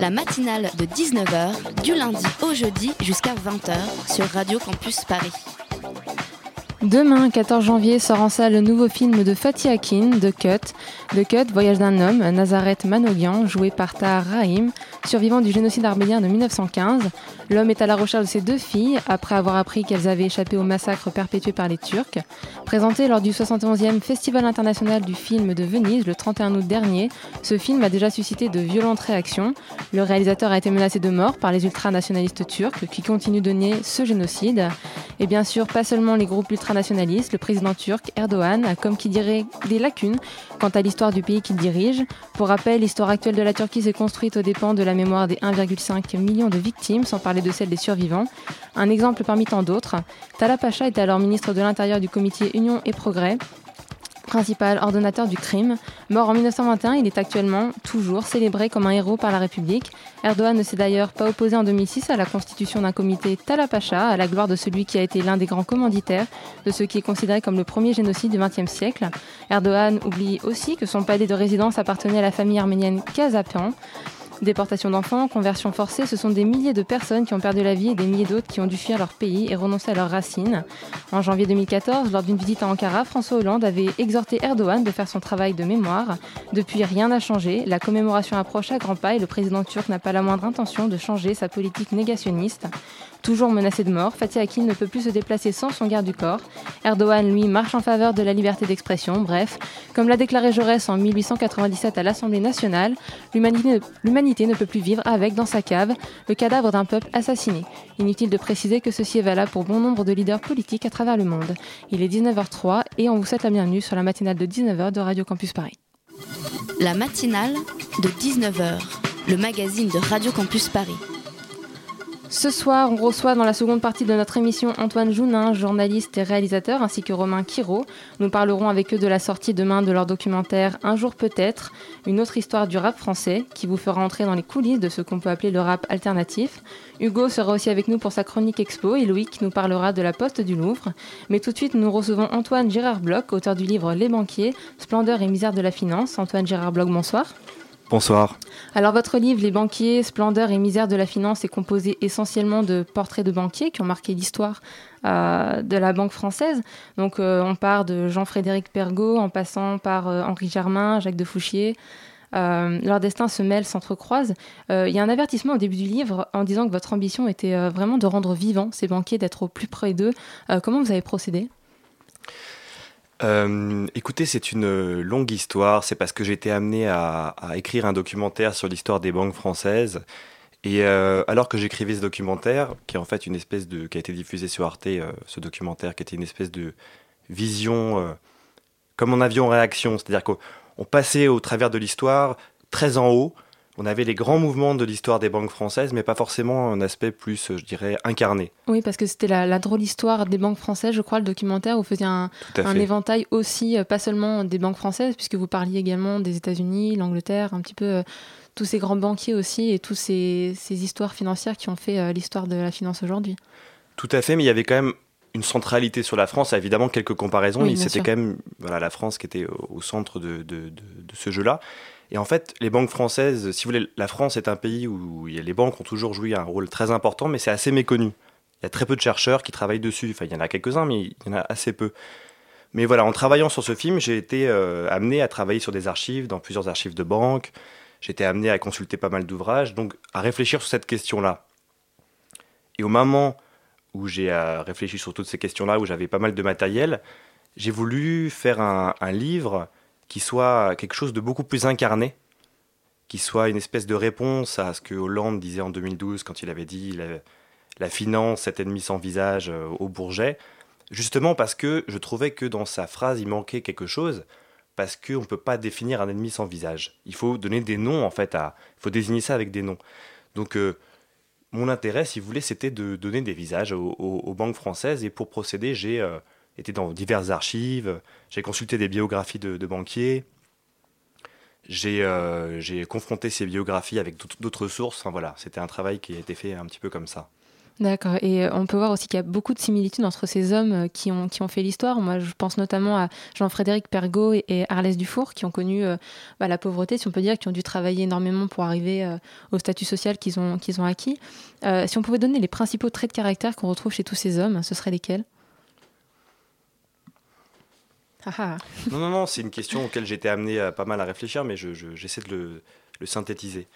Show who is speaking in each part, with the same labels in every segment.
Speaker 1: La matinale de 19h, du lundi au jeudi jusqu'à 20h sur Radio Campus Paris.
Speaker 2: Demain, 14 janvier, sort en salle le nouveau film de Fatih Akin, The Cut. The Cut, Voyage d'un homme, Nazareth Manogyan, joué par Tahar Rahim, survivant du génocide arménien de 1915. L'homme est à la recherche de ses deux filles, après avoir appris qu'elles avaient échappé au massacre perpétué par les Turcs. Présenté lors du 71e Festival international du film de Venise le 31 août dernier, ce film a déjà suscité de violentes réactions. Le réalisateur a été menacé de mort par les ultranationalistes turcs qui continuent de nier ce génocide. Et bien sûr, pas seulement les groupes ultranationalistes, le président turc Erdogan a comme qui dirait des lacunes quant à l'histoire du pays qu'il dirige. Pour rappel, l'histoire actuelle de la Turquie s'est construite aux dépens de la mémoire des 1,5 million de victimes, sans parler de celle des survivants. Un exemple parmi tant d'autres, Tala Pacha était alors ministre de l'Intérieur du comité Union et Progrès principal ordonnateur du crime. Mort en 1921, il est actuellement toujours célébré comme un héros par la République. Erdogan ne s'est d'ailleurs pas opposé en 2006 à la constitution d'un comité Talapacha, à la gloire de celui qui a été l'un des grands commanditaires de ce qui est considéré comme le premier génocide du XXe siècle. Erdogan oublie aussi que son palais de résidence appartenait à la famille arménienne Kazapian. Déportation d'enfants, conversion forcée, ce sont des milliers de personnes qui ont perdu la vie et des milliers d'autres qui ont dû fuir leur pays et renoncer à leurs racines. En janvier 2014, lors d'une visite à Ankara, François Hollande avait exhorté Erdogan de faire son travail de mémoire. Depuis, rien n'a changé. La commémoration approche à grands pas et le président turc n'a pas la moindre intention de changer sa politique négationniste. Toujours menacé de mort, Fatih Akin ne peut plus se déplacer sans son garde du corps. Erdogan, lui, marche en faveur de la liberté d'expression. Bref, comme l'a déclaré Jaurès en 1897 à l'Assemblée nationale, l'humanité ne peut plus vivre avec, dans sa cave, le cadavre d'un peuple assassiné. Inutile de préciser que ceci est valable pour bon nombre de leaders politiques à travers le monde. Il est 19h03 et on vous souhaite la bienvenue sur la matinale de 19h de Radio Campus Paris.
Speaker 1: La matinale de 19h, le magazine de Radio Campus Paris.
Speaker 2: Ce soir, on reçoit dans la seconde partie de notre émission Antoine Jounin, journaliste et réalisateur, ainsi que Romain Quiro. Nous parlerons avec eux de la sortie demain de leur documentaire Un jour peut-être, une autre histoire du rap français, qui vous fera entrer dans les coulisses de ce qu'on peut appeler le rap alternatif. Hugo sera aussi avec nous pour sa chronique expo et Loïc nous parlera de la Poste du Louvre. Mais tout de suite, nous recevons Antoine Gérard Bloch, auteur du livre Les banquiers, splendeur et misère de la finance. Antoine Gérard Bloch, bonsoir.
Speaker 3: Bonsoir.
Speaker 2: Alors votre livre Les banquiers, splendeur et misère de la finance est composé essentiellement de portraits de banquiers qui ont marqué l'histoire euh, de la banque française. Donc euh, on part de Jean-Frédéric Pergaud en passant par euh, Henri Germain, Jacques de Fouchier. Leur destin se mêle, s'entrecroise. Il y a un avertissement au début du livre en disant que votre ambition était vraiment de rendre vivants ces banquiers, d'être au plus près d'eux. Comment vous avez procédé?
Speaker 3: Euh, écoutez, c'est une longue histoire. C'est parce que j'ai été amené à, à écrire un documentaire sur l'histoire des banques françaises. Et euh, alors que j'écrivais ce documentaire, qui est en fait une espèce de, qui a été diffusé sur Arte, euh, ce documentaire qui était une espèce de vision euh, comme en réaction, c'est-à-dire qu'on on passait au travers de l'histoire très en haut. On avait les grands mouvements de l'histoire des banques françaises, mais pas forcément un aspect plus, euh, je dirais, incarné.
Speaker 2: Oui, parce que c'était la, la drôle histoire des banques françaises, je crois, le documentaire où vous faisiez un, éventail aussi, euh, pas seulement des banques françaises, puisque vous parliez également des États-Unis, l'Angleterre, un petit peu euh, tous ces grands banquiers aussi et tous ces, histoires financières qui ont fait euh, l'histoire de la finance aujourd'hui.
Speaker 3: Tout à fait, mais il y avait quand même une centralité sur la France, évidemment quelques comparaisons,
Speaker 2: Oui,
Speaker 3: c'était quand même voilà, la France qui était au, au centre de, de- de- de ce jeu-là. Et en fait, les banques françaises, si vous voulez, la France est un pays où les banques ont toujours joué un rôle très important, mais c'est assez méconnu. Il y a très peu de chercheurs qui travaillent dessus. Enfin, il y en a quelques-uns, mais il y en a assez peu. Mais voilà, en travaillant sur ce film, j'ai été euh, amené à travailler sur des archives, dans plusieurs archives de banques. J'ai été amené à consulter pas mal d'ouvrages, donc à réfléchir sur cette question-là. Et au moment où j'ai euh, réfléchi sur toutes ces questions-là, où j'avais pas mal de matériel, j'ai voulu faire un livre qui soit quelque chose de beaucoup plus incarné, qui soit une espèce de réponse à ce que Hollande disait en 2012 quand il avait dit la, finance, cet ennemi sans visage euh, au Bourget, justement parce que je trouvais que dans sa phrase, il manquait quelque chose, parce qu'on ne peut pas définir un ennemi sans visage. Il faut donner des noms, en fait, à, il faut désigner ça avec des noms. Donc, euh, mon intérêt, si vous voulez, c'était de donner des visages aux banques françaises. Et pour procéder, j'ai euh, été dans diverses archives, j'ai consulté des biographies de, banquiers, j'ai euh, j'ai confronté ces biographies avec d'autres- sources. Enfin, voilà, c'était un travail qui a été fait un petit peu comme ça.
Speaker 2: D'accord. Et euh, on peut voir aussi qu'il y a beaucoup de similitudes entre ces hommes euh, qui ont, fait l'histoire. Moi, je pense notamment à Jean-Frédéric Pergaud et, Arlès Dufour, qui ont connu bah, la pauvreté, si on peut dire, qui ont dû travailler énormément pour arriver au statut social qu'ils ont, acquis. Si on pouvait donner les principaux traits de caractère qu'on retrouve chez tous ces hommes, ce seraient lesquels?
Speaker 3: Non, non, non, c'est une question auquel été amené pas mal à réfléchir, mais je- je- j'essaie de le, synthétiser.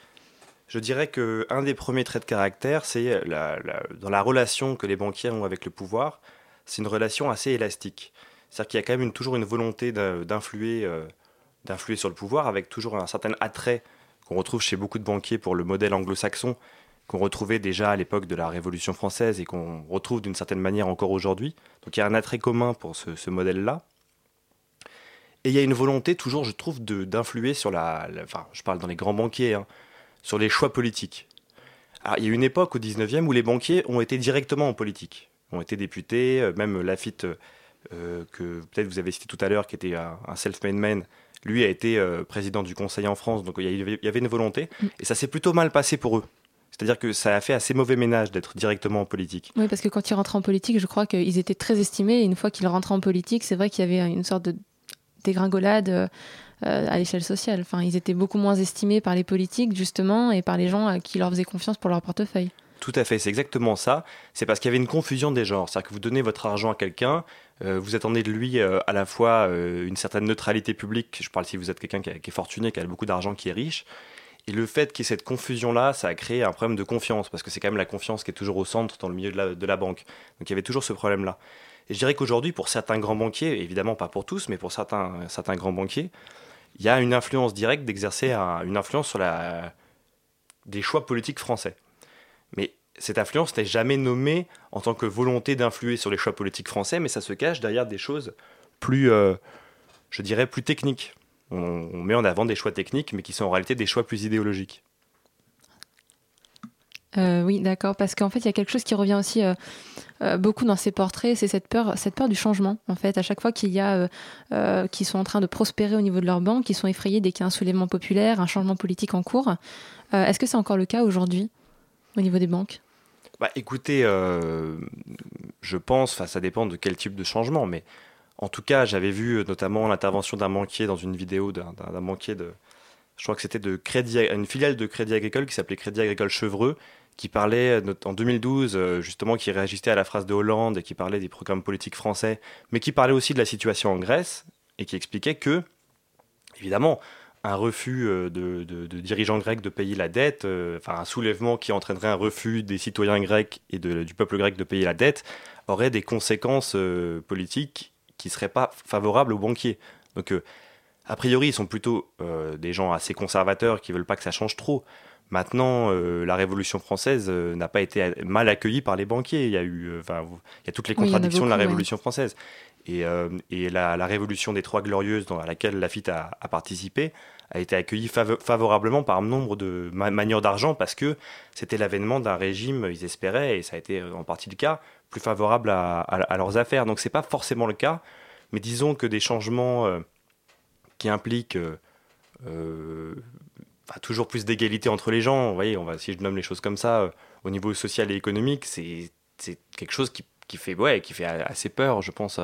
Speaker 3: Je dirais que un des premiers traits de caractère, c'est dans la relation que les banquiers ont avec le pouvoir, c'est une relation assez élastique. C'est-à-dire qu'il y a quand même toujours une volonté euh, d'influer sur le pouvoir, avec toujours un certain attrait qu'on retrouve chez beaucoup de banquiers pour le modèle anglo-saxon, qu'on retrouvait déjà à l'époque de la Révolution française et qu'on retrouve d'une certaine manière encore aujourd'hui. Donc il y a un attrait commun pour ce modèle-là. Et il y a une volonté toujours, je trouve, de- d'influer sur la, la- Enfin, je parle dans les grands banquiers, hein, sur les choix politiques. Alors, il y a une époque au 19e où les banquiers ont été directement en politique. Ont été députés, euh, même Lafitte, euh, que peut-être vous avez cité tout à l'heure, qui était un, un self-made man, lui a été euh, président du Conseil en France, donc il y avait, il y avait une volonté. Et ça s'est plutôt mal passé pour eux. C'est-à-dire que ça a fait assez mauvais ménage d'être directement en politique.
Speaker 2: Oui, parce que quand ils rentraient en politique, je crois qu'ils étaient très estimés. Et une fois qu'ils rentraient en politique, c'est vrai qu'il y avait une sorte de dégringolade euh, euh, à l'échelle sociale. Enfin, ils étaient beaucoup moins estimés par les politiques, justement, et par les gens euh, qui leur faisaient confiance pour leur portefeuille.
Speaker 3: Tout à fait, c'est exactement ça. C'est parce qu'il y avait une confusion des genres. C'est-à-dire que vous donnez votre argent à quelqu'un, vous attendez de lui à la fois une certaine neutralité publique. Je parle si vous êtes quelqu'un qui, est fortuné, qui a beaucoup d'argent, qui est riche. Et le fait qu'il y ait cette confusion-là, ça a créé un problème de confiance, parce que c'est quand même la confiance qui est toujours au centre dans le milieu de la banque. Donc il y avait toujours ce problème-là. Et je dirais qu'aujourd'hui, pour certains grands banquiers, évidemment pas pour tous, mais pour certains, grands banquiers, il y a une influence directe d'exercer un- une influence sur des choix politiques français. Mais cette influence n'est jamais nommée en tant que volonté d'influer sur les choix politiques français, mais ça se cache derrière des choses plus, euh, je dirais, plus techniques. On met en avant des choix techniques, mais qui sont en réalité des choix plus idéologiques.
Speaker 2: Euh, oui, d'accord, parce qu'en fait, il y a quelque chose qui revient aussi euh, euh, beaucoup dans ces portraits, c'est cette peur, cette peur du changement. En fait, à chaque fois qu'il y a, qui sont en train de prospérer au niveau de leur banque, ils sont effrayés dès qu'il y a un soulèvement populaire, un changement politique en cours. Est-ce que c'est encore le cas aujourd'hui au niveau des banques?
Speaker 3: Bah, écoutez, je pense, ça dépend de quel type de changement, mais en tout cas, j'avais vu notamment l'intervention d'un banquier dans une vidéo d'un banquier de, je crois que c'était de Crédit, une filiale de Crédit Agricole qui s'appelait Crédit Agricole Chevreux, qui parlait euh, en 2012 euh, justement, qui réagissait à la phrase de Hollande et qui parlait des programmes politiques français, mais qui parlait aussi de la situation en Grèce et qui expliquait que, évidemment, un refus euh, de, dirigeants grecs de payer la dette, enfin un soulèvement qui entraînerait un refus des citoyens grecs et du peuple grec de payer la dette, aurait des conséquences politiques qui ne seraient pas favorables aux banquiers. Donc, a priori, ils sont plutôt des gens assez conservateurs qui veulent pas que ça change trop. Maintenant, euh, la Révolution française euh, n'a pas été mal accueillie par les banquiers. Il y a eu, euh, il y a toutes les
Speaker 2: Oui,
Speaker 3: contradictions de la
Speaker 2: ouais.
Speaker 3: Révolution française. Et, et la, la Révolution des Trois Glorieuses, dans laquelle Lafitte a, a participé, a été accueillie favo- favorablement par nombre de ma manières d'argent parce que c'était l'avènement d'un régime, ils espéraient, et ça a été en partie le cas, plus favorable à, à- à leurs affaires. Donc c'est pas forcément le cas, mais disons que des changements qui impliquent euh, toujours plus d'égalité entre les gens, vous voyez, on va, si je nomme les choses comme ça, euh, au niveau social et économique, c'est quelque chose qui, qui fait, ouais, qui fait assez peur, je pense,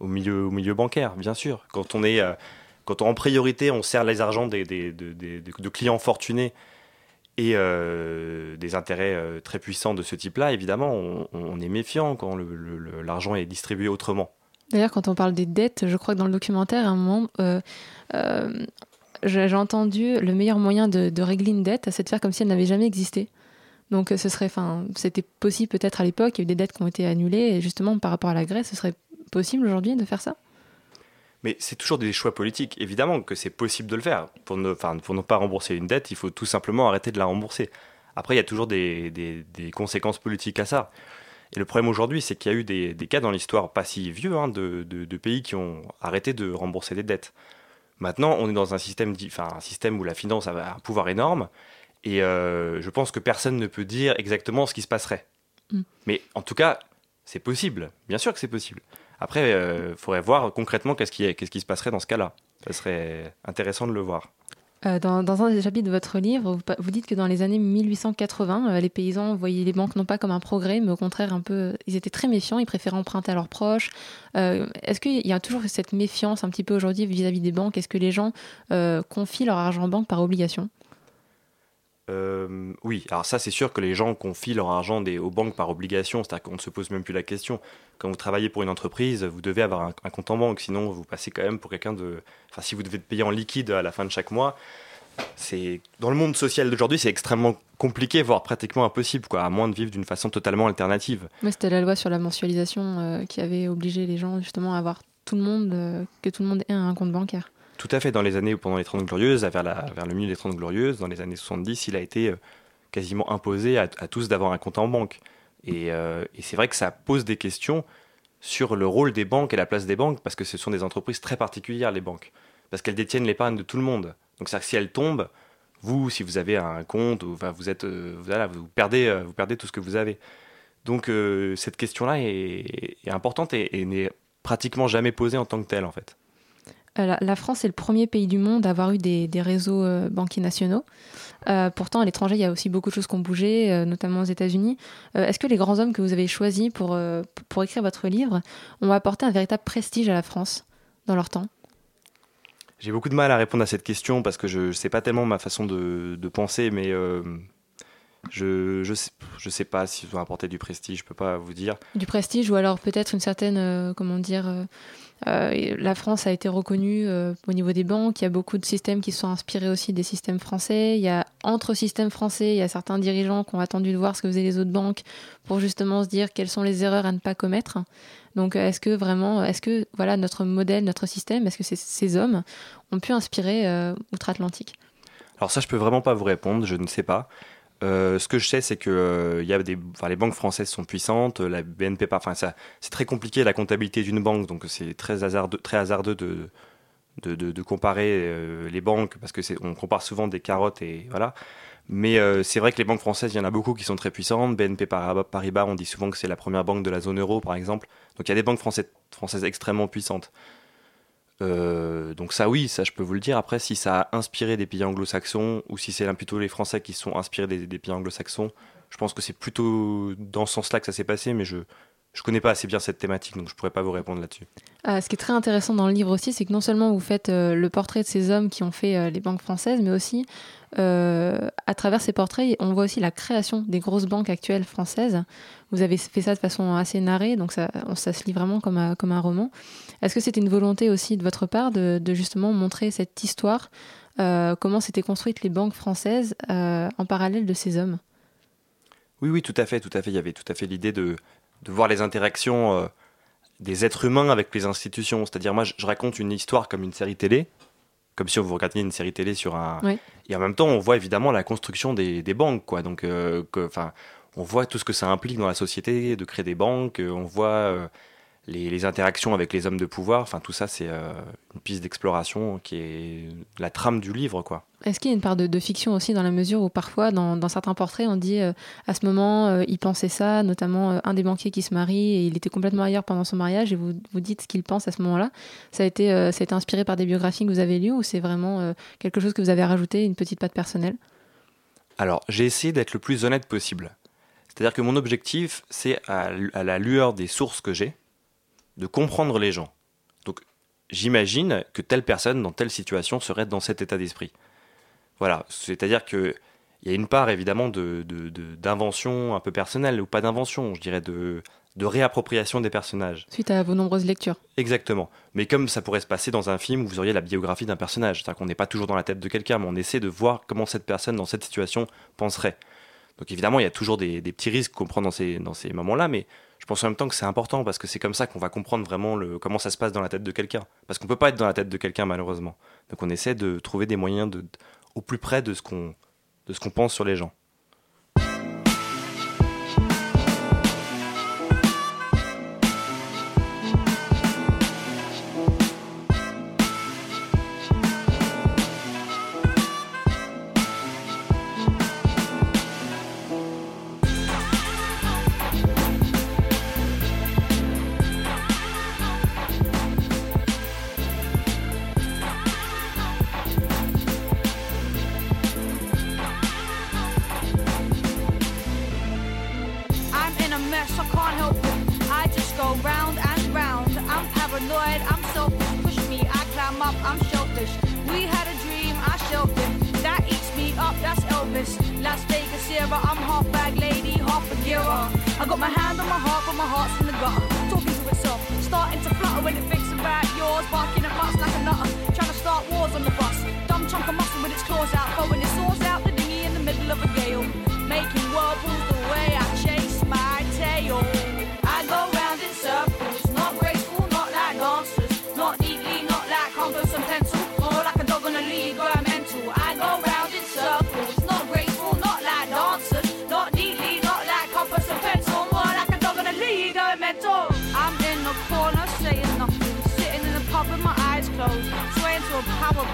Speaker 3: au, milieu, au milieu bancaire, bien sûr. Quand on est, euh, quand en priorité, on sert les argents des, des- de, clients fortunés et euh, des intérêts très puissants de ce type-là, évidemment, on, est méfiant quand l'argent est distribué autrement.
Speaker 2: D'ailleurs, quand on parle des dettes, je crois que dans le documentaire, à un moment, j'ai entendu le meilleur moyen de, régler une dette, c'est de faire comme si elle n'avait jamais existé. Donc, euh, ce serait, enfin, c'était possible peut-être à l'époque. Il y a eu des dettes qui ont été annulées, et justement par rapport à la Grèce, ce serait possible aujourd'hui de faire ça?
Speaker 3: Mais c'est toujours des choix politiques. Évidemment que c'est possible de le faire. Pour ne, pour ne pas rembourser une dette, il faut tout simplement arrêter de la rembourser. Après, il y a toujours des, conséquences politiques à ça. Et le problème aujourd'hui, c'est qu'il y a eu des, cas dans l'histoire pas si vieux hein, de pays qui ont arrêté de rembourser des dettes. Maintenant, on est dans un système, di- enfin, un système où la finance a un pouvoir énorme Et euh, je pense que personne ne peut dire exactement ce qui se passerait.
Speaker 2: Mm.
Speaker 3: Mais en tout cas, c'est possible. Bien sûr que c'est possible. Après, il faudrait voir concrètement qu'est-ce qui, qu'est-ce qui se passerait dans ce cas-là. Ça serait intéressant de le voir.
Speaker 2: Euh, dans, un des chapitres de votre livre, vous, dites que dans les années 1880, euh, les paysans voyaient les banques non pas comme un progrès, mais au contraire un peu, ils étaient très méfiants, ils préféraient emprunter à leurs proches. Euh, Est-ce qu'il y a toujours cette méfiance un petit peu aujourd'hui vis-à-vis des banques? Est-ce que les gens euh, confient leur argent en banque par obligation?
Speaker 3: Euh, oui, alors ça c'est sûr que les gens confient leur argent aux banques par obligation, c'est-à-dire qu'on ne se pose même plus la question. Quand vous travaillez pour une entreprise, vous devez avoir un, compte en banque, sinon vous passez quand même pour quelqu'un de... Enfin, si vous devez payer en liquide à la fin de chaque mois, c'est dans le monde social d'aujourd'hui, c'est extrêmement compliqué, voire pratiquement impossible, quoi, à moins de vivre d'une façon totalement alternative.
Speaker 2: Moi, c'était la loi sur la mensualisation euh, qui avait obligé les gens justement à avoir tout le monde, euh, que tout le monde ait un compte bancaire.
Speaker 3: Tout à fait, dans les années pendant les 30 glorieuses, vers, le milieu des 30 glorieuses, dans les années 70, il a été euh, quasiment imposé à, tous d'avoir un compte en banque. Et, euh, et c'est vrai que ça pose des questions sur le rôle des banques et la place des banques, parce que ce sont des entreprises très particulières, les banques, parce qu'elles détiennent l'épargne de tout le monde. Donc que si elles tombent, vous, si vous avez un compte, ou, euh, vous, perdez, tout ce que vous avez. Donc cette question-là est, importante et n'est pratiquement jamais posée en tant que telle, en fait.
Speaker 2: Euh, la, France est le premier pays du monde à avoir eu des, réseaux euh, banquiers nationaux. Euh, pourtant, à l'étranger, il y a aussi beaucoup de choses qui ont bougé, notamment aux États-Unis. Est-ce que les grands hommes que vous avez choisis pour, écrire votre livre ont apporté un véritable prestige à la France dans leur temps?
Speaker 3: J'ai beaucoup de mal à répondre à cette question parce que je ne sais pas tellement ma façon de, de penser, mais je je sais, je sais pas s'ils ont apporté du prestige, je peux pas vous dire.
Speaker 2: Du prestige ou alors peut-être une certaine, euh, comment dire, euh, euh, la France a été reconnue euh, au niveau des banques. Il y a beaucoup de systèmes qui sont inspirés aussi des systèmes français. Il y a entre systèmes français, il y a certains dirigeants qui ont attendu de voir ce que faisaient les autres banques pour justement se dire quelles sont les erreurs à ne pas commettre. Donc, est-ce que vraiment, est-ce que voilà notre modèle, notre système, est-ce que ces, ces hommes ont pu inspirer euh, outre-Atlantique?
Speaker 3: Alors ça, je peux vraiment pas vous répondre, je ne sais pas. Euh, ce que je sais, c'est que euh, y a des, les banques françaises sont puissantes, la BNP, enfin c'est très compliqué la comptabilité d'une banque, donc c'est très hasardeux, très hasardeux de, de, de- comparer euh, les banques parce que on compare souvent des carottes et voilà. Mais c'est vrai que les banques françaises, il y en a beaucoup qui sont très puissantes. BNP Paribas, Paribas, on dit souvent que c'est la première banque de la zone euro, par exemple. Donc il y a des banques françaises, françaises extrêmement puissantes. Euh, donc ça oui, ça je peux vous le dire. Après, si ça a inspiré des pays anglo-saxons ou si c'est plutôt les Français qui sont inspirés des, pays anglo-saxons, je pense que c'est plutôt dans ce sens-là que ça s'est passé, mais je je connais pas assez bien cette thématique, donc je pourrais pas vous répondre là-dessus.
Speaker 2: Euh, ce qui est très intéressant dans le livre aussi, c'est que non seulement vous faites euh, le portrait de ces hommes qui ont fait euh, les banques françaises, mais aussi à travers ces portraits, on voit aussi la création des grosses banques actuelles françaises. Vous avez fait ça de façon assez narrée, donc ça, ça se lit vraiment comme comme un roman. Est-ce que c'était une volonté aussi de votre part de, de justement montrer cette histoire, euh, comment s'étaient construites les banques françaises euh, en parallèle de ces hommes?
Speaker 3: Oui, oui, tout à fait, tout à fait. Il y avait tout à fait l'idée de, de voir les interactions euh, des êtres humains avec les institutions. C'est-à-dire, moi, je, je raconte une histoire comme une série télé, comme si vous regardiez une série télé sur un.
Speaker 2: Oui.
Speaker 3: Et en même temps, on voit évidemment la construction des, des banques, quoi. Donc, enfin, on voit tout ce que ça implique dans la société de créer des banques. On voit les, les interactions avec les hommes de pouvoir. Enfin, tout ça, c'est euh, une piste d'exploration qui est la trame du livre, quoi.
Speaker 2: Est-ce qu'il y a une part de, de fiction aussi dans la mesure où parfois dans, dans certains portraits on dit euh, à ce moment euh, il pensait ça, notamment un des banquiers qui se marie et il était complètement ailleurs pendant son mariage et vous, vous dites ce qu'il pense à ce moment-là. Ça a, été, ça a été inspiré par des biographies que vous avez lues ou c'est vraiment quelque chose que vous avez rajouté, une petite patte personnelle?
Speaker 3: Alors, j'ai essayé d'être le plus honnête possible. C'est-à-dire que mon objectif, c'est à la lueur des sources que j'ai, de comprendre les gens. Donc, j'imagine que telle personne, dans telle situation, serait dans cet état d'esprit. Voilà, c'est-à-dire que il y a une part évidemment de, d'invention un peu personnelle, ou pas d'invention, je dirais de, de réappropriation des personnages.
Speaker 2: suite à vos nombreuses lectures.
Speaker 3: Exactement. Mais comme ça pourrait se passer dans un film où vous auriez la biographie d'un personnage, c'est-à-dire qu'on n'est pas toujours dans la tête de quelqu'un, mais on essaie de voir comment cette personne dans cette situation penserait. Donc évidemment, il y a toujours des, des petits risques qu'on prend dans ces, dans ces moments-là, mais pense en même temps que c'est important parce que c'est comme ça qu'on va comprendre vraiment le, comment ça se passe dans la tête de quelqu'un. Parce qu'on peut pas être dans la tête de quelqu'un malheureusement. Donc on essaie de trouver des moyens de, au plus près de ce qu'on de ce qu'on pense sur les gens.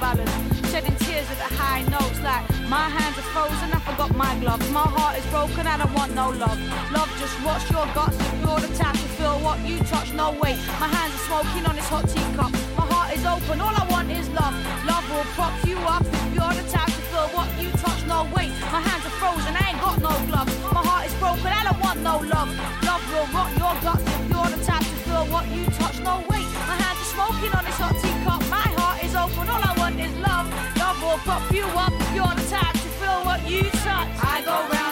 Speaker 4: Ballad, shedding tears at the high notes like my hands are frozen, I forgot my gloves. My heart is broken, I don't want no love. Love just rots your guts if you're the type to feel what you touch. No way, my hands are smoking on this hot teacup. My heart is open, all I want is love. Love will prop you up if you're the type to feel what you touch. No way, my hands are frozen, I ain't got no gloves. My heart is broken, I don't want no love. Love will rot your guts if you're the type to feel what you touch. No way, my hands are smoking on this hot teacup. pop you up to feel what you touch. I go round.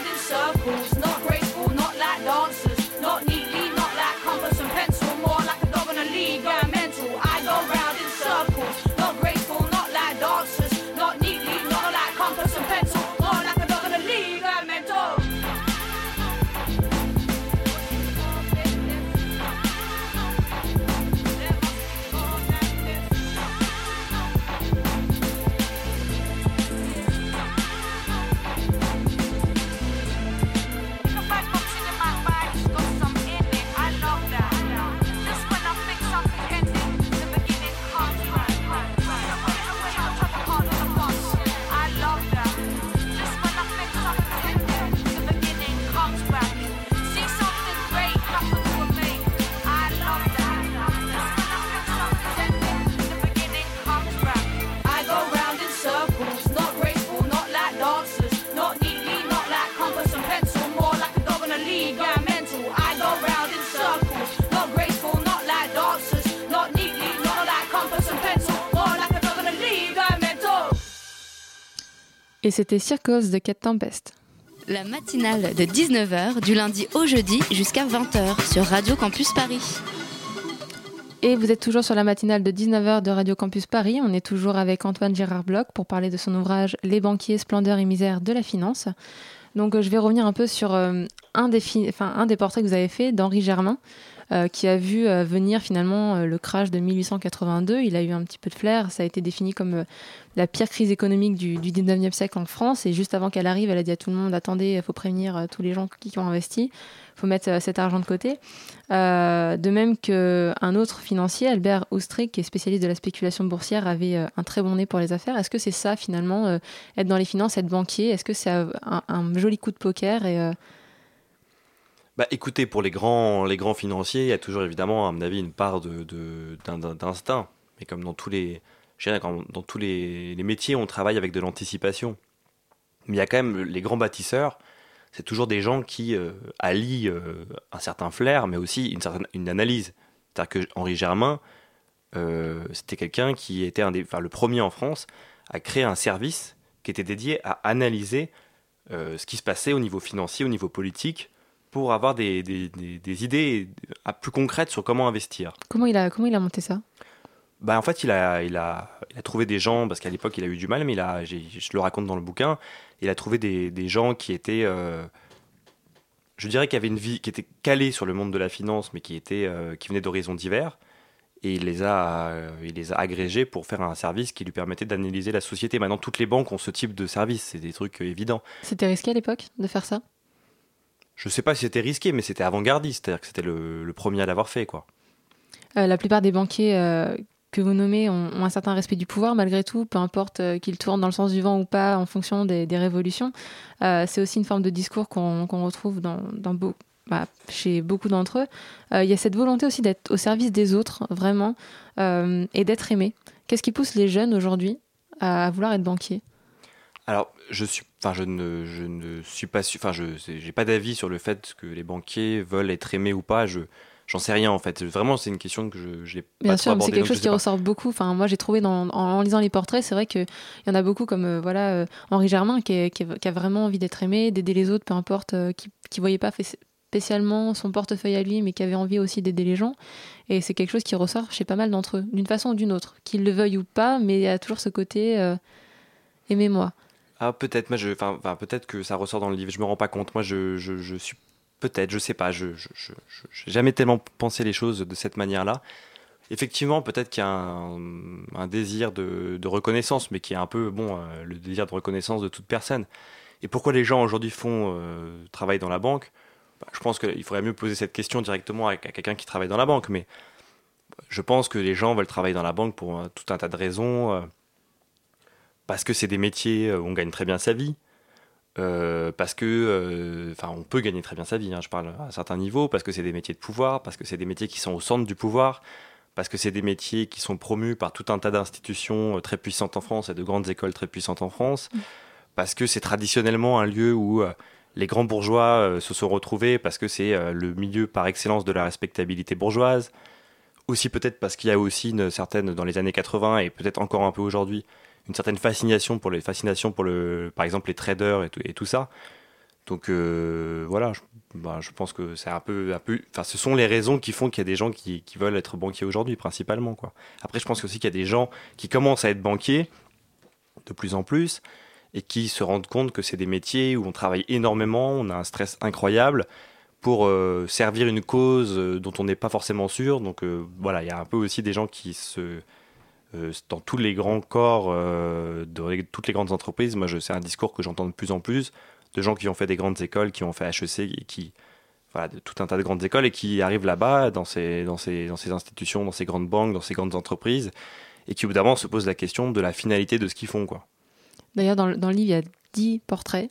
Speaker 2: Et c'était Circos de Cat Tempest.
Speaker 1: La matinale de 19h du lundi au jeudi jusqu'à 20h sur Radio Campus Paris.
Speaker 2: Et vous êtes toujours sur la matinale de 19h de Radio Campus Paris. On est toujours avec Antoine Gérard Bloch pour parler de son ouvrage Les banquiers, splendeur et misère de la finance. Donc euh, je vais revenir un peu sur euh, un, des enfin, un des portraits que vous avez fait d'Henri Germain, euh, qui a vu euh, venir finalement euh, le crash de 1882. Il a eu un petit peu de flair. Ça a été défini comme la pire crise économique du, du 19e siècle en France. Et juste avant qu'elle arrive, elle a dit à tout le monde attendez, il faut prévenir tous les gens qui, ont investi. Il faut mettre cet argent de côté. De même qu'un autre financier, Albert Oustric, qui est spécialiste de la spéculation boursière, avait un très bon nez pour les affaires. Est-ce que c'est ça finalement, être dans les finances, être banquier? Est-ce que c'est un, joli coup de poker
Speaker 3: Bah, écoutez, pour les grands, les grands financiers, il y a toujours évidemment, à mon avis, une part d'instinct. Mais comme dans tous les, dans tous les, métiers, on travaille avec de l'anticipation. Mais il y a quand même les grands bâtisseurs, c'est toujours des gens qui euh, allient euh, un certain flair, mais aussi une certaine une analyse. C'est-à-dire que Henri Germain, euh, c'était quelqu'un qui était un des, enfin, le premier en France à créer un service qui était dédié à analyser ce qui se passait au niveau financier, au niveau politique, pour avoir des, des- des- des idées à plus concrètes sur comment investir.
Speaker 2: comment, il a, comment il a monté ça?
Speaker 3: Bah, en fait, il a, il, a, il a trouvé des gens, parce qu'à l'époque, il a eu du mal, mais il a, je le raconte dans le bouquin, il a trouvé des, des gens qui étaient, euh, je dirais, qui avaient une vie, qui était calée sur le monde de la finance, mais qui, étaient, euh, qui venaient d'horizons divers. Et il les, a, euh, il les a agrégés pour faire un service qui lui permettait d'analyser la société. Maintenant, toutes les banques ont ce type de service, c'est des trucs euh, évidents.
Speaker 2: C'était risqué à l'époque de faire ça?
Speaker 3: Je sais pas si c'était risqué, mais c'était avant-gardiste, c'est-à-dire que c'était le, premier à l'avoir fait, quoi.
Speaker 2: Euh, La plupart des banquiers euh, que vous nommez ont, un certain respect du pouvoir malgré tout, peu importe euh, qu'ils tournent dans le sens du vent ou pas en fonction des, révolutions. C'est aussi une forme de discours qu'on retrouve bah, chez beaucoup d'entre eux. Il y a cette volonté aussi d'être au service des autres, vraiment, et d'être aimé. Qu'est-ce qui pousse les jeunes aujourd'hui à, à vouloir être banquier
Speaker 3: Alors, je suis enfin, je ne, je ne suis pas enfin, je, j'ai pas d'avis sur le fait que les banquiers veulent être aimés ou pas. Je, j'en sais rien en fait. Vraiment, c'est une question que je, je l'ai
Speaker 2: Bien
Speaker 3: pas
Speaker 2: sûr, mais c'est quelque chose qui
Speaker 3: pas.
Speaker 2: ressort beaucoup. Enfin, moi, j'ai trouvé dans, en, en lisant les portraits, c'est vrai qu'il y en a beaucoup comme euh, voilà euh, Henri Germain qui, est- qui est- qui a vraiment envie d'être aimé, d'aider les autres, peu importe, euh, qui ne voyait pas fait- spécialement son portefeuille à lui, mais qui avait envie aussi d'aider les gens. Et c'est quelque chose qui ressort chez pas mal d'entre eux, d'une façon ou d'une autre, qu'ils le veuillent ou pas, mais il y a toujours ce côté euh, aimez-moi.
Speaker 3: Ah, peut-être, moi, je, peut-être que ça ressort dans le livre. Je me rends pas compte. Moi, je, je, suis peut-être, je sais pas. Je, j'ai jamais tellement pensé les choses de cette manière-là. Effectivement, peut-être qu'il y a un, désir de, de reconnaissance, mais qui est un peu, bon, euh, le désir de reconnaissance de toute personne. Et pourquoi les gens aujourd'hui font euh, travaillent dans la banque? Bah, Je pense qu'il faudrait mieux poser cette question directement à, à quelqu'un qui travaille dans la banque. Mais je pense que les gens veulent travailler dans la banque pour euh, tout un tas de raisons. Euh, parce que c'est des métiers où on gagne très bien sa vie, euh, parce que, euh, enfin, on peut gagner très bien sa vie. hein, je parle à un certain niveau, parce que c'est des métiers de pouvoir, parce que c'est des métiers qui sont au centre du pouvoir, parce que c'est des métiers qui sont promus par tout un tas d'institutions euh, très puissantes en France et de grandes écoles très puissantes en France, parce que c'est traditionnellement un lieu où euh, les grands bourgeois euh, se sont retrouvés, parce que c'est euh, le milieu par excellence de la respectabilité bourgeoise. Aussi peut-être parce qu'il y a aussi une certaine, dans les années 80 et peut-être encore un peu aujourd'hui, une certaine fascination pour les fascination pour le par exemple les traders et tout, et tout ça. Donc euh, voilà je, bah, je pense que c'est un peu un peu enfin ce sont les raisons qui font qu'il y a des gens qui, veulent être banquiers aujourd'hui principalement quoi. Après je pense aussi qu'il y a des gens qui commencent à être banquiers de plus en plus et qui se rendent compte que c'est des métiers où on travaille énormément on a un stress incroyable pour euh, servir une cause euh, dont on n'est pas forcément sûr. Donc voilà il y a un peu aussi des gens qui se dans tous les grands corps euh, de toutes les grandes entreprises. Moi, c'est un discours que j'entends de plus en plus de gens qui ont fait des grandes écoles, qui ont fait HEC, qui voilà, de tout un tas de grandes écoles et qui arrivent là-bas dans ces, dans, ces, dans ces institutions, dans ces grandes banques, dans ces grandes entreprises et qui moment se posent la question de la finalité de ce qu'ils font.
Speaker 2: D'ailleurs, dans, dans le livre, il y a 10 portraits.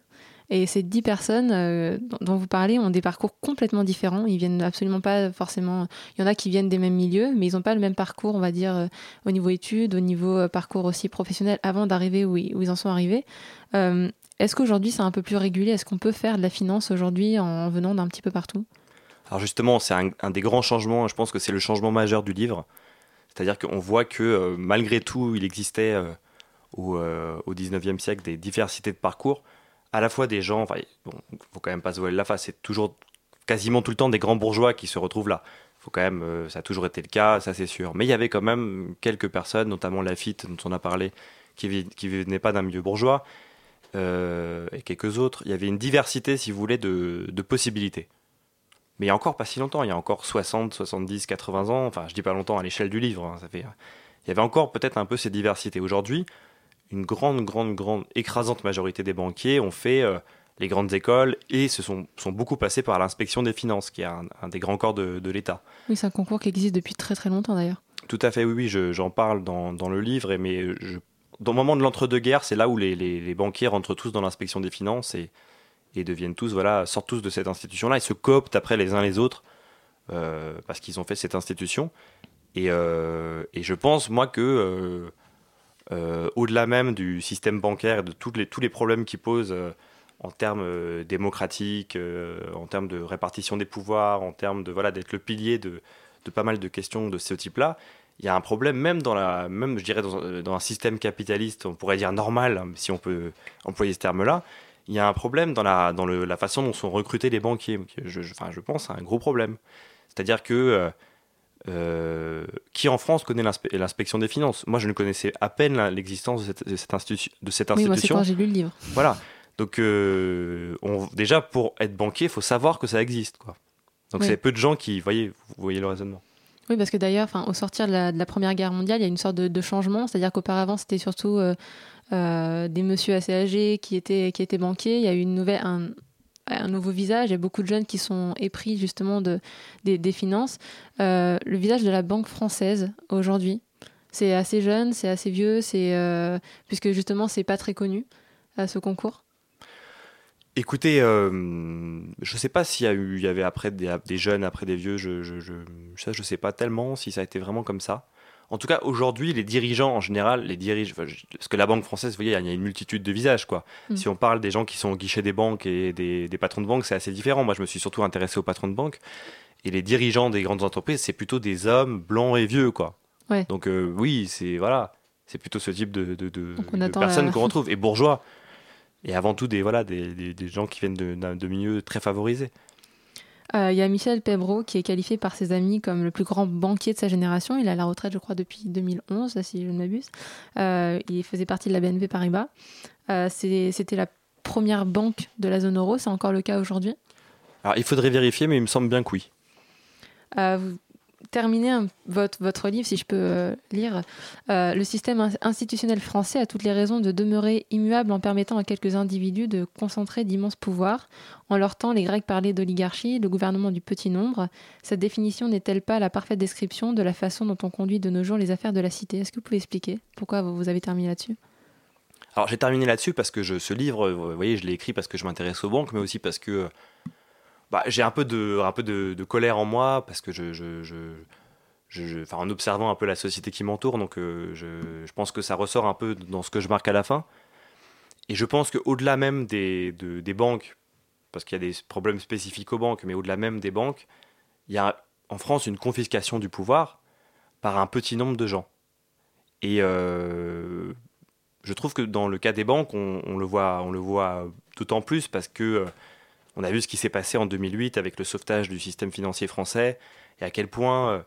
Speaker 2: Et ces 10 personnes euh, dont, vous parlez ont des parcours complètement différents. Ils viennent absolument pas forcément. Il y en a qui viennent des mêmes milieux, mais ils n'ont pas le même parcours, on va dire, euh, au niveau études, au niveau euh, parcours aussi professionnel avant d'arriver où, ils- en sont arrivés. Euh, Est-ce qu'aujourd'hui c'est un peu plus régulier? Est-ce qu'on peut faire de la finance aujourd'hui en venant d'un petit peu partout?
Speaker 3: Alors justement, c'est un, des grands changements, je pense que c'est le changement majeur du livre. C'est-à-dire qu'on voit que euh, malgré tout, il existait euh, au, euh, au 19e siècle des diversités de parcours, à la fois des gens, enfin, bon, faut quand même pas se voiler la face, c'est toujours quasiment tout le temps des grands bourgeois qui se retrouvent là. Faut quand même, euh, ça a toujours été le cas, ça c'est sûr. Mais il y avait quand même quelques personnes, notamment Lafitte dont on a parlé, qui, qui venaient pas d'un milieu bourgeois, euh, et quelques autres. Il y avait une diversité, si vous voulez, de, possibilités. Mais il y a encore pas si longtemps, il y a encore 60, 70, 80 ans, enfin je dis pas longtemps à l'échelle du livre, hein, ça fait, il y avait encore peut-être un peu ces diversités. Aujourd'hui, une grande, grande, grande, écrasante majorité des banquiers ont fait euh, les grandes écoles et se sont, sont beaucoup passés par l'inspection des finances, qui est un, un des grands corps de, de l'État.
Speaker 2: Oui, c'est un concours qui existe depuis très très longtemps d'ailleurs.
Speaker 3: Tout à fait, oui, oui, je- j'en parle dans, dans le livre, mais je, dans le moment de l'entre-deux-guerres, c'est là où les, les- les banquiers rentrent tous dans l'inspection des finances et, et deviennent tous, voilà, sortent tous de cette institution-là et se cooptent après les uns les autres euh, parce qu'ils ont fait cette institution. Et, euh, et je pense, moi, que euh, euh, au-delà même du système bancaire et de les, tous les problèmes qu'il pose euh, en termes euh, démocratiques, euh, en termes de répartition des pouvoirs, en termes de voilà d'être le pilier de, de pas mal de questions de ce type-là, il y a un problème même dans la, même je dirais dans, un- système capitaliste, on pourrait dire normal, hein, si on peut employer ce terme-là. Il y a un problème dans la, dans la façon dont sont recrutés les banquiers. Je- enfin, je pense à un gros problème. C'est-à-dire que euh, qui en France connaît l'inspe- l'inspection des finances Moi, je ne connaissais à peine l'existence de cette, de cette institu- de cette
Speaker 2: Oui, moi c'est
Speaker 3: institution.
Speaker 2: quand j'ai lu le livre.
Speaker 3: Voilà. Donc, euh, on- déjà, pour être banquier, il faut savoir que ça existe. Quoi. Donc,
Speaker 2: Oui.
Speaker 3: c'est peu de gens qui. Voyez, vous voyez le raisonnement.
Speaker 2: Oui, parce que d'ailleurs, au sortir de la, de la Première Guerre mondiale, il y a une sorte de, de changement. C'est-à-dire qu'auparavant, c'était surtout euh, euh, des messieurs assez âgés qui étaient, qui étaient banquiers. Il y a eu une nouvelle, un, un nouveau visage. Il y a beaucoup de jeunes qui sont épris justement de, des, des finances. Euh, le visage de la banque française aujourd'hui, c'est assez jeune, c'est assez vieux, c'est euh, puisque justement, c'est pas très connu à ce concours.
Speaker 3: Écoutez, euh, je sais pas s'il y il y avait après des, des jeunes, après des vieux, je, je, je, je sais pas tellement si ça a été vraiment comme ça. En tout cas, aujourd'hui, les dirigeants en général, les je- parce que la banque française, vous voyez, il y a une multitude de visages, quoi.
Speaker 2: Mm.
Speaker 3: Si on parle des gens qui sont au guichet des banques et des, des patrons de banque, c'est assez différent. Moi, je me suis surtout intéressé aux patrons de banque. Et les dirigeants des grandes entreprises, c'est plutôt des hommes blancs et vieux, quoi.
Speaker 2: Ouais.
Speaker 3: Donc, euh, oui, c'est donc c'est plutôt ce type de, personnes
Speaker 2: la-
Speaker 3: qu'on retrouve. Et bourgeois. Et avant tout, des, voilà, des, des, des gens qui viennent de, d'un- de milieux très favorisés.
Speaker 2: Euh, Il y a Michel Pebro qui est qualifié par ses amis comme le plus grand banquier de sa génération. Il est à la retraite, je crois, depuis 2011, si je ne m'abuse. Euh, il faisait partie de la BNP Paribas. Euh, C'était la première banque de la zone euro. C'est encore le cas aujourd'hui.
Speaker 3: Alors, il faudrait vérifier, mais il me semble bien que oui.
Speaker 2: Euh, vous terminez un- votre, livre, si je peux euh, lire. Euh, le système in- institutionnel français a toutes les raisons de demeurer immuable en permettant à quelques individus de concentrer d'immenses pouvoirs. En leur temps, les Grecs parlaient d'oligarchie, le gouvernement du petit nombre. Cette définition n'est-elle pas la parfaite description de la façon dont on conduit de nos jours les affaires de la cité? Est-ce que vous pouvez expliquer pourquoi vous avez terminé là-dessus?
Speaker 3: Alors j'ai terminé là-dessus parce que je, ce livre, vous voyez, je l'ai écrit parce que je m'intéresse aux banques, mais aussi parce que bah, j'ai un peu, de, colère en moi, parce que je, en observant un peu la société qui m'entoure, donc euh, je, pense que ça ressort un peu dans ce que je marque à la fin. Et je pense qu'au-delà même des, de- des banques, parce qu'il y a des problèmes spécifiques aux banques, mais au-delà même des banques, il y a en France une confiscation du pouvoir par un petit nombre de gens. Et euh, je trouve que dans le cas des banques, on, on le voit, on le voit d'autant plus parce que euh, on a vu ce qui s'est passé en 2008 avec le sauvetage du système financier français et à quel point euh,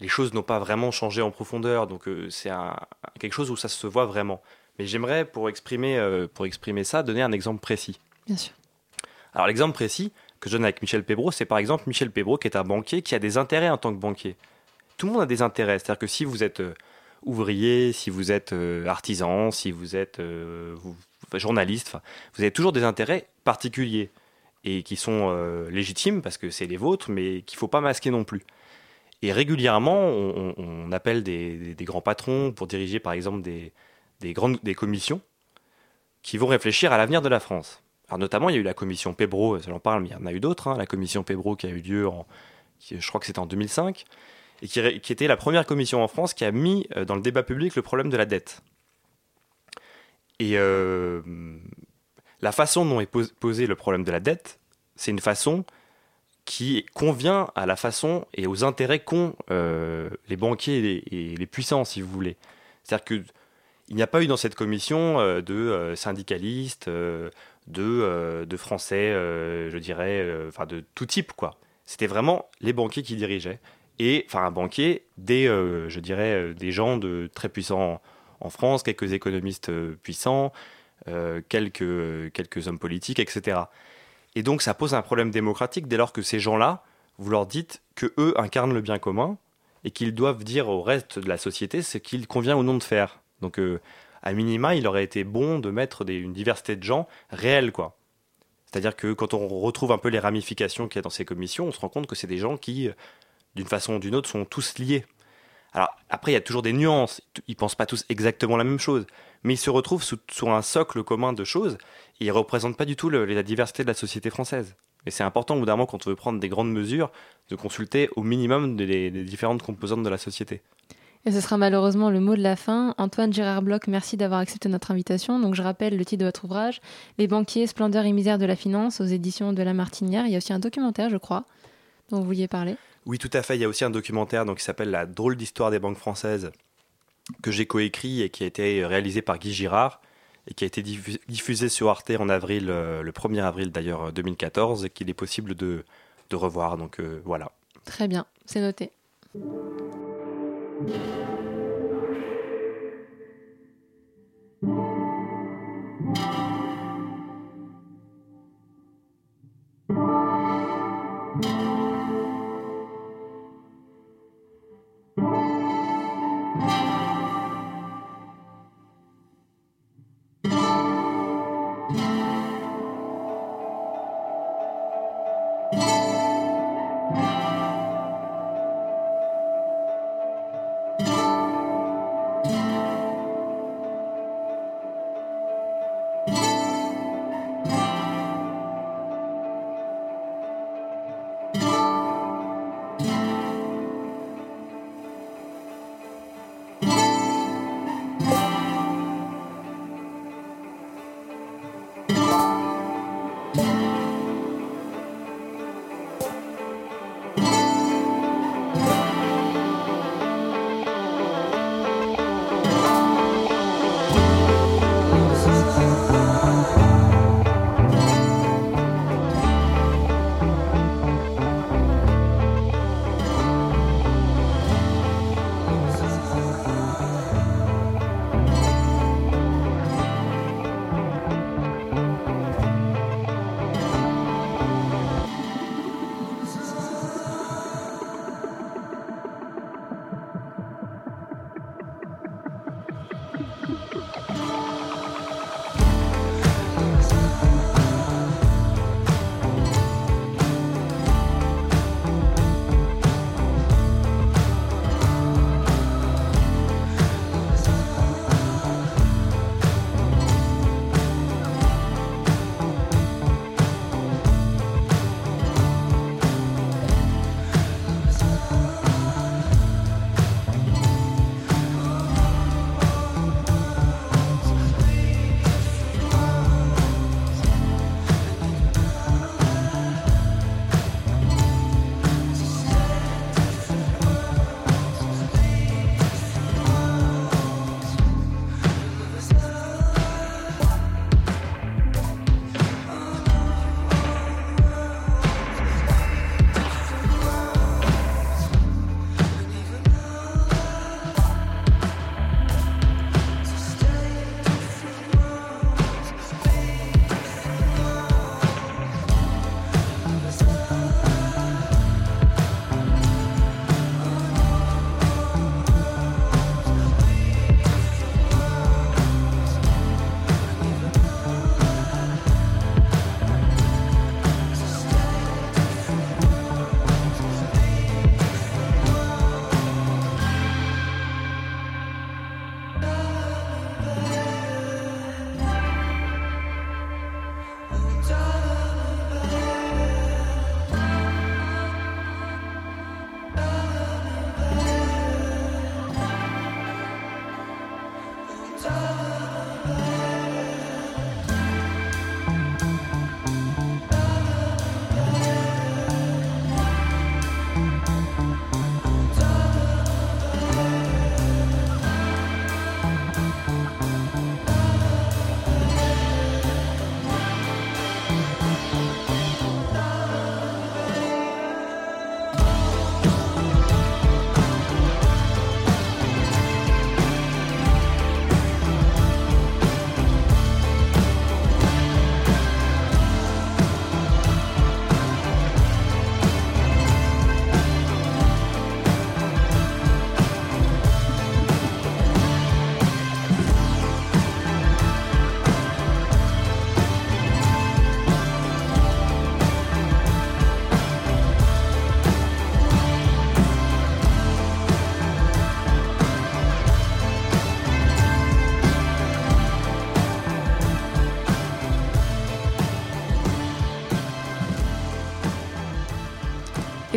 Speaker 3: les choses n'ont pas vraiment changé en profondeur. Donc euh, c'est quelque chose où ça se voit vraiment. Mais j'aimerais, pour exprimer, euh, pour exprimer ça, donner un exemple précis.
Speaker 2: Bien sûr.
Speaker 3: Alors l'exemple précis que je donne avec Michel Pébro, c'est par exemple Michel Pébro qui est un banquier qui a des intérêts en tant que banquier. Tout le monde a des intérêts. C'est-à-dire que si vous êtes ouvrier, si vous êtes artisan, si vous êtes journaliste, vous avez toujours des intérêts particuliers et qui sont euh, légitimes parce que c'est les vôtres, mais qu'il faut pas masquer non plus. Et régulièrement, on, appelle des, grands patrons pour diriger par exemple des, des grandes des commissions qui vont réfléchir à l'avenir de la France. Alors notamment, il y a eu la commission Pébro, j'en parle, mais il y en a eu d'autres. hein. la commission Pébro qui a eu lieu, en, je crois que c'était en 2005, et qui était la première commission en France qui a mis euh, dans le débat public le problème de la dette. Et euh, la façon dont est pos- posé le problème de la dette, c'est une façon qui convient à la façon et aux intérêts qu'ont euh, les banquiers et les, puissants, si vous voulez. C'est-à-dire que il n'y a pas eu dans cette commission euh, de euh, syndicalistes, de, de Français, je dirais, enfin de tout type, quoi. C'était vraiment les banquiers qui dirigeaient. Et, enfin, un banquier, des, je dirais, des gens de très puissants en France, quelques économistes puissants, quelques, quelques hommes politiques, etc. Et donc, ça pose un problème démocratique dès lors que ces gens-là, vous leur dites que eux incarnent le bien commun et qu'ils doivent dire au reste de la société ce qu'il convient ou non de faire. Donc, euh, à minima, il aurait été bon de mettre des- une diversité de gens réels, quoi. C'est-à-dire que quand on retrouve un peu les ramifications qu'il y a dans ces commissions, on se rend compte que c'est des gens qui, euh, d'une façon ou d'une autre, sont tous liés. Alors, après, il y a toujours des nuances. Ils pensent pas tous exactement la même chose. Mais ils se retrouvent sous- sur un socle commun de choses et ils représentent pas du tout la diversité de la société française. Et c'est important, au quand on veut prendre des grandes mesures, de consulter au minimum les, les différentes composantes de la société.
Speaker 2: Et ce sera malheureusement le mot de la fin. Antoine Gérard Bloch, merci d'avoir accepté notre invitation. Donc je rappelle le titre de votre ouvrage, Les banquiers, splendeur et misère de la finance, aux éditions de La Martinière. Il y a aussi un documentaire, je crois, dont vous vouliez parler.
Speaker 3: Oui, tout à fait. Il y a aussi un documentaire donc, qui s'appelle La drôle d'histoire des banques françaises, que j'ai coécrit et qui a été réalisé par Guy Girard et qui a été diffu- diffusé sur Arte en avril, euh, le 1er avril d'ailleurs euh, 2014, et qu'il est possible de, de revoir. Donc euh, voilà.
Speaker 2: Très bien, c'est noté.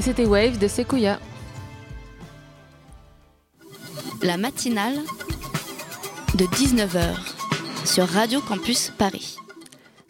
Speaker 2: C'était Wave de Sequoia.
Speaker 1: La matinale de 19h sur Radio Campus Paris.